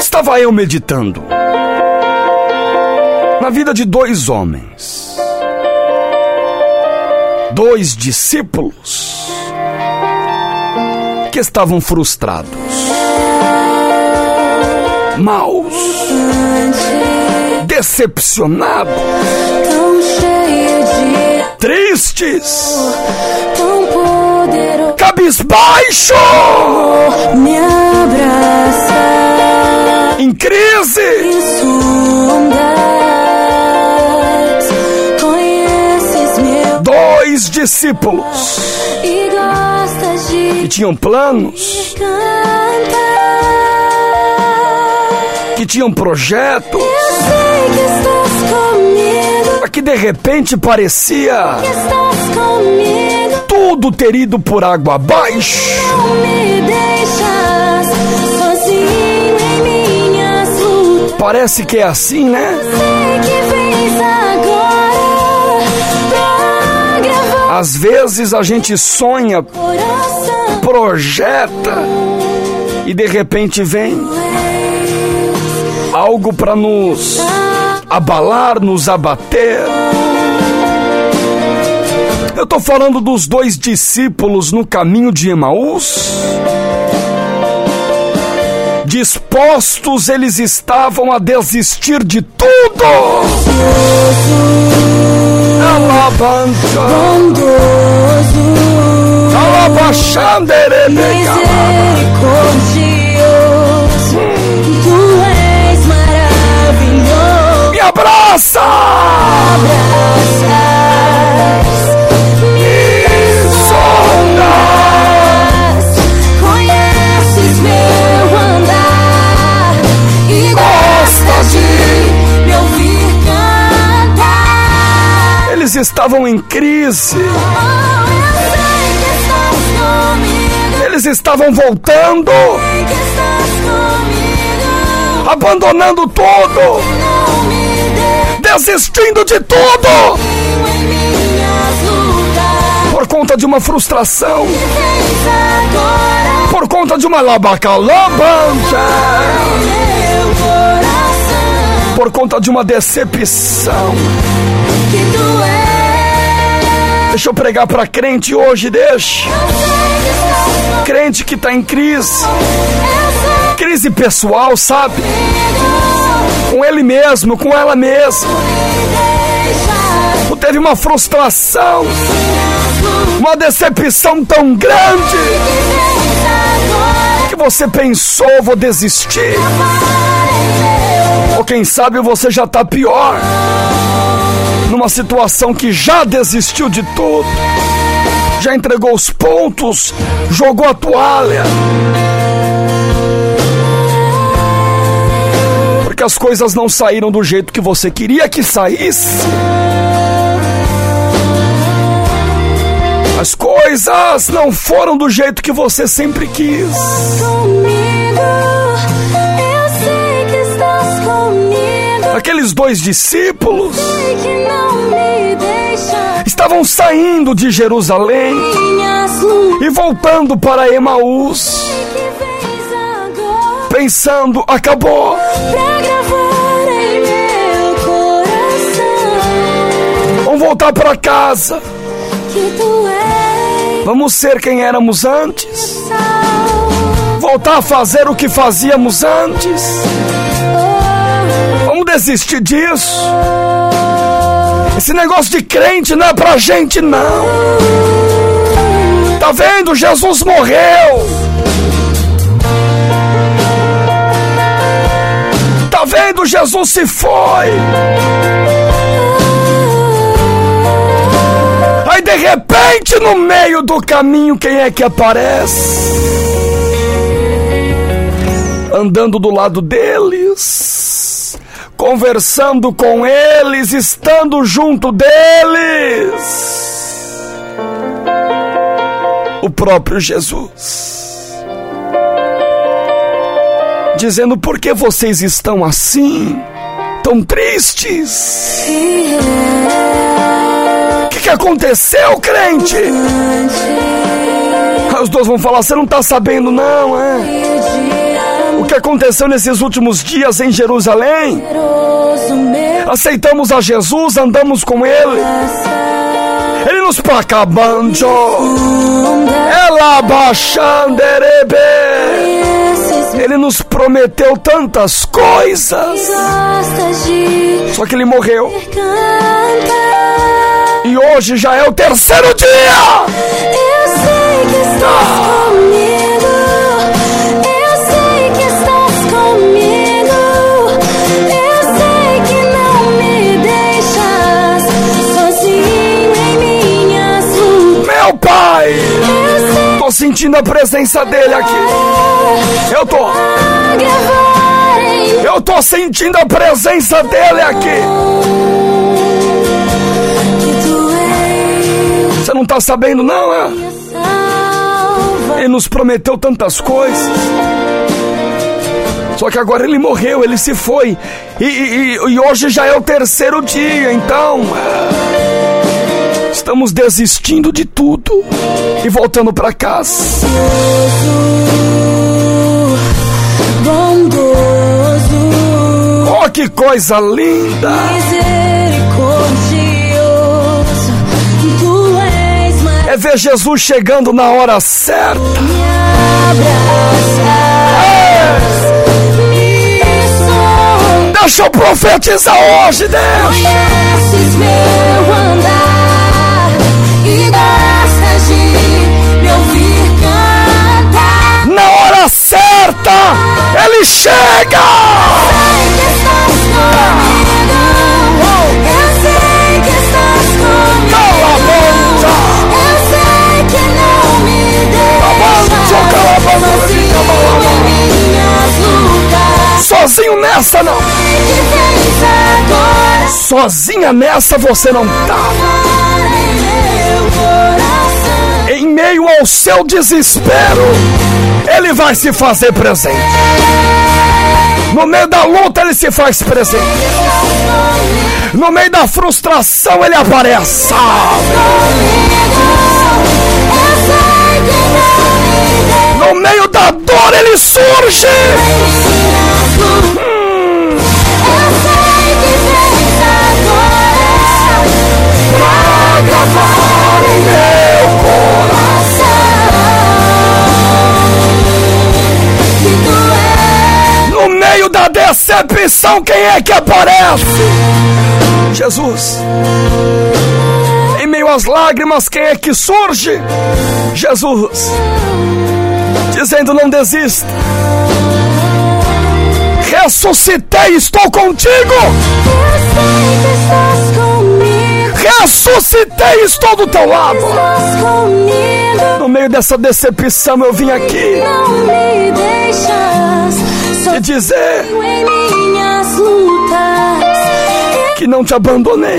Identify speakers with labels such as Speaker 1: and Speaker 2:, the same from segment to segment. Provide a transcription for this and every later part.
Speaker 1: Estava eu meditando na vida de dois homens, dois discípulos que estavam frustrados, maus, decepcionados, tristes, cabisbaixo, em crise. Dois discípulos que tinham planos, que tinham projetos,
Speaker 2: que
Speaker 1: de repente parecia tudo ter ido por água abaixo.
Speaker 2: Não me
Speaker 1: Parece que é assim, né? Às vezes a gente sonha, projeta e de repente vem algo para nos abalar, nos abater. Eu tô falando dos dois discípulos no caminho de Emaús. Dispostos eles estavam a desistir de tudo. Alabanca,
Speaker 2: Bondoso,
Speaker 1: alabaxanderebeca.
Speaker 2: misericordioso, tu és maravilhoso.
Speaker 1: Me abraça! Eles estavam em crise, eles estavam voltando, abandonando tudo, desistindo de tudo. Por conta de uma frustração, por conta de uma
Speaker 2: coração
Speaker 1: por conta de uma decepção. Deixa eu pregar para crente hoje, deixa. Crente que tá em crise, crise pessoal, sabe? Com ele mesmo, com ela mesma.
Speaker 2: me deixas
Speaker 1: Teve uma frustração, uma decepção tão grande que você pensou, vou desistir. Ou quem sabe você já tá pior. Numa situação que já desistiu de tudo. Já entregou os pontos, jogou a toalha. Porque as coisas não saíram do jeito que você queria que saísse. As coisas não foram do jeito que você sempre quis.
Speaker 2: comigo.
Speaker 1: Aqueles dois discípulos estavam saindo de Jerusalém e voltando para Emaús, pensando: acabou, vamos voltar para casa, vamos ser quem éramos antes, voltar a fazer o que fazíamos antes, desistir disso. Esse negócio de crente não é pra gente, não. Tá vendo? Jesus morreu. Tá vendo? Jesus se foi. Aí de repente, no meio do caminho, quem é que aparece? Andando do lado deles, conversando com eles, estando junto deles. O próprio Jesus. Dizendo: por que vocês estão assim, tão tristes? O que, que aconteceu, crente? Aí os dois vão falar: você não tá sabendo, não, é? Aconteceu nesses últimos dias em Jerusalém. Aceitamos a Jesus, andamos com Ele. Ele nos placabanjo. Ela baixanderebe. Ele nos prometeu tantas coisas. Só que ele morreu. E hoje já é o terceiro dia.
Speaker 2: Eu sei que estás comigo.
Speaker 1: Sentindo a presença dele aqui. Eu tô. Eu tô sentindo a presença dele aqui. Você não tá sabendo, não, é? Ele nos prometeu tantas coisas. Só que agora ele morreu, ele se foi. E, e- e- e hoje já é o terceiro dia, então. é, Estamos desistindo de tudo e voltando pra casa. Oh, que coisa linda! É ver Jesus chegando na hora certa. Deixa eu profetizar hoje, Deus. Certa, ele chega.
Speaker 2: Sei que. Eu sei que. Eu sei que não me
Speaker 1: a boca,
Speaker 2: sozinho
Speaker 1: nessa não. Sozinha nessa você não tá.
Speaker 2: Em
Speaker 1: meio ao seu desespero, ele vai se fazer presente. No meio da luta, ele se faz presente. No meio da frustração, ele aparece. No meio da dor, ele surge.
Speaker 2: Eu
Speaker 1: decepção, quem é que aparece? Jesus. Em meio às lágrimas, quem é que surge? Jesus. Dizendo: Não desista. Ressuscitei, estou contigo. Ressuscitei, estou do teu lado. No meio dessa decepção, eu vim aqui
Speaker 2: Não me deixas
Speaker 1: te dizer. Que não te abandonei.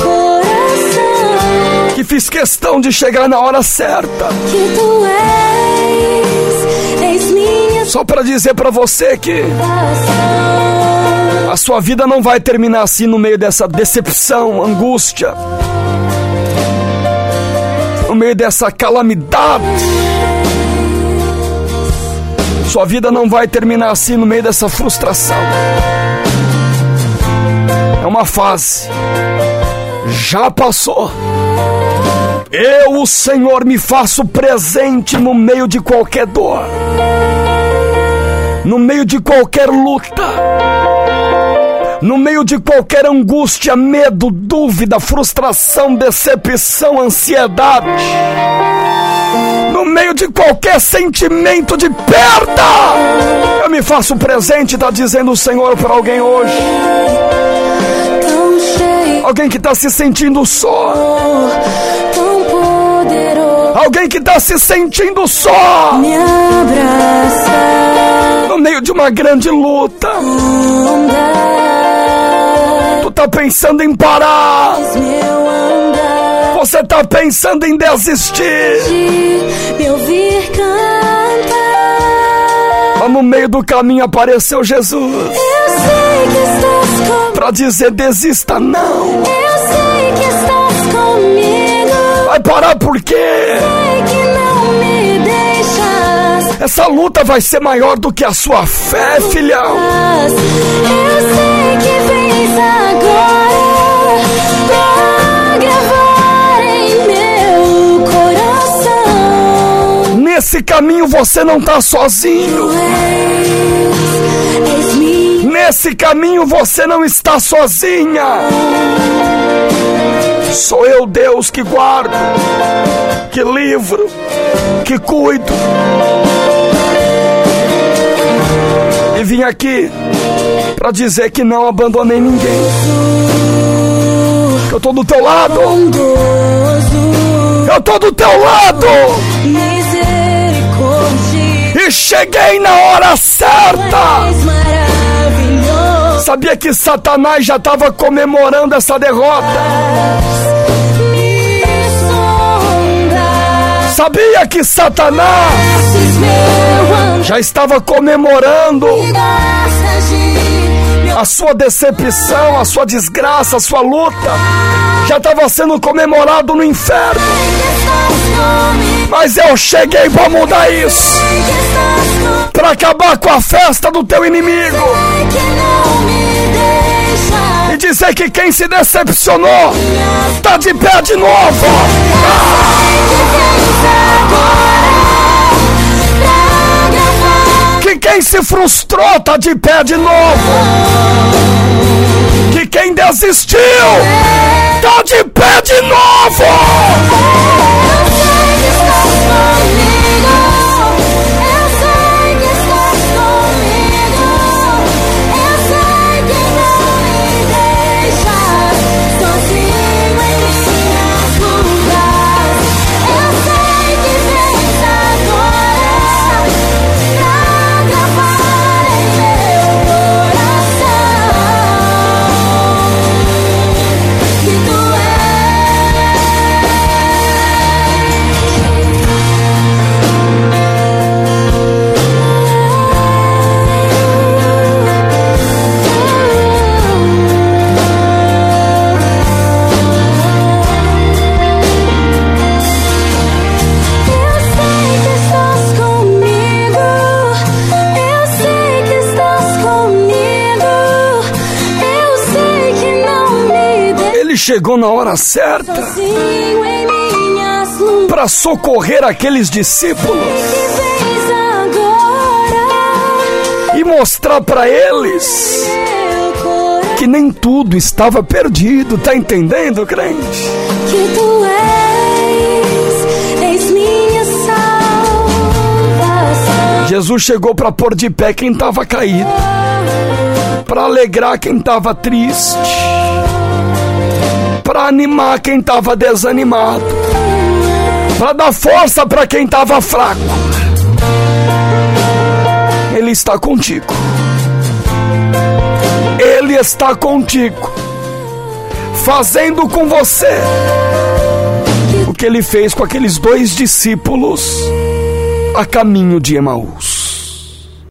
Speaker 2: Agora
Speaker 1: Que fiz questão de chegar na hora certa.
Speaker 2: que tu és, eis minha
Speaker 1: Só para dizer para você que a sua vida não vai terminar assim no meio dessa decepção, angústia. No meio dessa calamidade. Sua vida não vai terminar assim no meio dessa frustração. É uma fase. Já passou. Eu, o Senhor, me faço presente no meio de qualquer dor. No meio de qualquer luta. No meio de qualquer angústia, medo, dúvida, frustração, decepção, ansiedade. No meio de qualquer sentimento de perda, eu me faço presente, está dizendo o Senhor para alguém hoje. Alguém que está se sentindo só. Alguém que está se sentindo só. No meio de uma grande luta. Tu tá pensando em parar. Você tá pensando em desistir. No meio do caminho apareceu Jesus.
Speaker 2: Eu sei que estás comigo.
Speaker 1: Pra dizer desista não.
Speaker 2: Eu sei que estás comigo.
Speaker 1: Vai parar por quê?
Speaker 2: Sei que
Speaker 1: Essa luta vai ser maior do que a sua fé, filhão.
Speaker 2: Eu sei que vens agora pra gravar em meu coração.
Speaker 1: Nesse caminho você não tá sozinho. Nesse caminho você não está sozinha. Sou eu, Deus, que guardo, que livro, que cuido. E vim aqui para dizer que não abandonei ninguém. Que eu tô do teu lado. Eu tô do teu lado. E cheguei na hora certa. Sabia que Satanás já estava comemorando essa derrota. Sabia que Satanás já estava comemorando a sua decepção, a sua desgraça, a sua luta. Já estava sendo comemorado no inferno. Mas eu cheguei para mudar isso. Para acabar com a festa do teu inimigo. Dizer que quem se decepcionou tá de pé de novo. Que quem se frustrou tá de pé de novo. Que quem desistiu tá de pé de novo. Chegou na hora certa para socorrer aqueles discípulos e mostrar para eles que nem tudo estava perdido. Tá entendendo, crente?
Speaker 2: Que tu és, és minha salvação.
Speaker 1: Jesus chegou para pôr de pé quem estava caído, para alegrar quem estava triste, para animar quem estava desanimado, para dar força para quem estava fraco. Ele está contigo. Ele está contigo, fazendo com você o que ele fez com aqueles dois discípulos a caminho de Emaús.